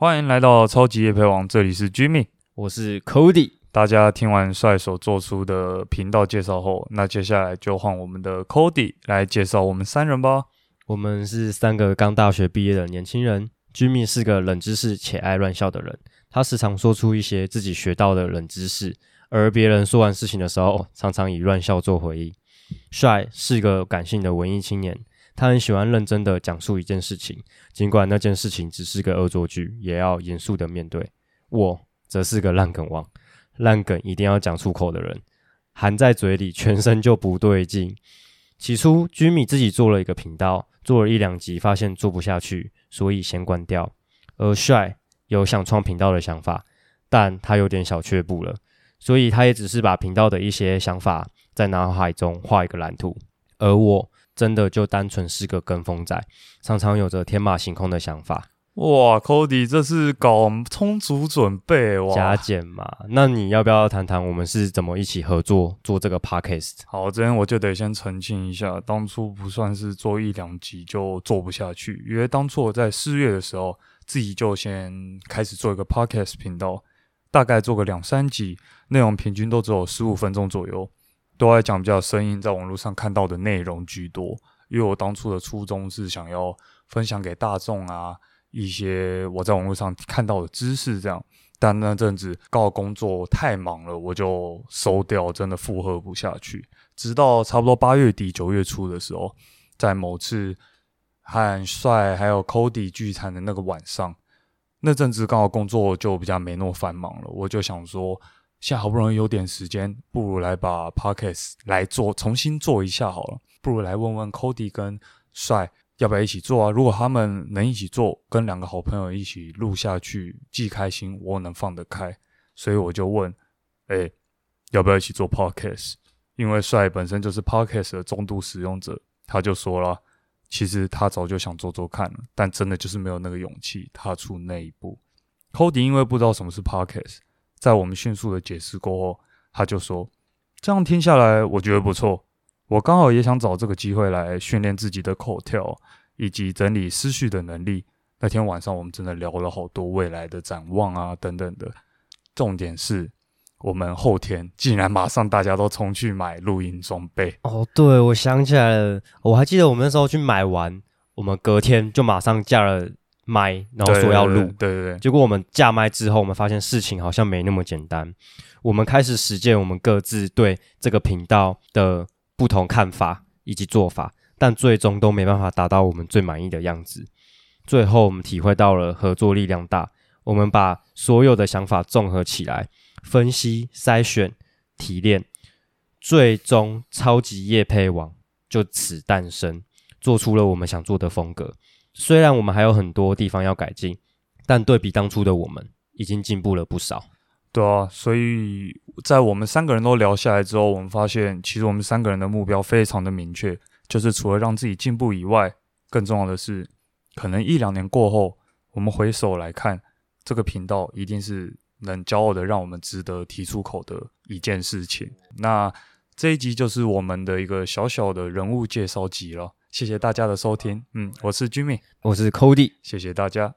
欢迎来到超级夜配王，这里是 Jimmy。我是 Cody。大家听完帅所做出的频道介绍后，那接下来就换我们的 Cody 来介绍我们三人吧。我们是三个刚大学毕业的年轻人。Jimmy 是个冷知识且爱乱笑的人，他时常说出一些自己学到的冷知识，而别人说完事情的时候，常常以乱笑做回应。帅是个感性的文艺青年，他很喜欢认真的讲述一件事情，尽管那件事情只是个恶作剧，也要严肃的面对。我则是个烂梗王，烂梗一定要讲出口的人，含在嘴里，全身就不对劲。起初居米自己做了一个频道，做了一两集，发现做不下去，所以先关掉。而帅有想创频道的想法，但他有点小却步了，所以他也只是把频道的一些想法在脑海中画一个蓝图。而我真的就单纯是个跟风仔，常常有着天马行空的想法。哇，Cody，这是搞充足准备哇！加减嘛，那你要不要谈谈我们是怎么一起合作做这个 podcast？好，这边我就得先澄清一下，当初不算是做一两集就做不下去，因为当初我在四月的时候，自己就先开始做一个 podcast 频道，大概做个两三集，内容平均都只有十五分钟左右，都在讲比较声音在网络上看到的内容居多，因为我当初的初衷是想要分享给大众啊。一些我在网络上看到的知识，这样，但那阵子刚好工作太忙了，我就收掉，真的负荷不下去。直到差不多八月底九月初的时候，在某次和帅还有 Cody 聚餐的那个晚上，那阵子刚好工作就比较没那么繁忙了，我就想说，现在好不容易有点时间，不如来把 Podcast 来做重新做一下好了，不如来问问 Cody 跟帅。要不要一起做啊？如果他们能一起做，跟两个好朋友一起录下去，既开心，我能放得开，所以我就问：哎，要不要一起做 podcast？因为帅本身就是 podcast 的中度使用者，他就说了，其实他早就想做做看了，但真的就是没有那个勇气踏出那一步。Cody 因为不知道什么是 podcast，在我们迅速的解释过后，他就说：这样听下来，我觉得不错。我刚好也想找这个机会来训练自己的口条以及整理思绪的能力。那天晚上我们真的聊了好多未来的展望啊，等等的。重点是我们后天竟然马上大家都冲去买录音装备。哦，对，我想起来了，我还记得我们那时候去买完，我们隔天就马上架了麦，然后说要录。对对对。结果我们架麦之后，我们发现事情好像没那么简单。我们开始实践我们各自对这个频道的。不同看法以及做法，但最终都没办法达到我们最满意的样子。最后，我们体会到了合作力量大。我们把所有的想法综合起来，分析、筛选、提炼，最终超级夜配网就此诞生，做出了我们想做的风格。虽然我们还有很多地方要改进，但对比当初的我们，已经进步了不少。对啊，所以在我们三个人都聊下来之后，我们发现其实我们三个人的目标非常的明确，就是除了让自己进步以外，更重要的是，可能一两年过后，我们回首来看这个频道，一定是能骄傲的，让我们值得提出口的一件事情。那这一集就是我们的一个小小的人物介绍集了，谢谢大家的收听。嗯，我是 Jimmy，我是 Cody，谢谢大家。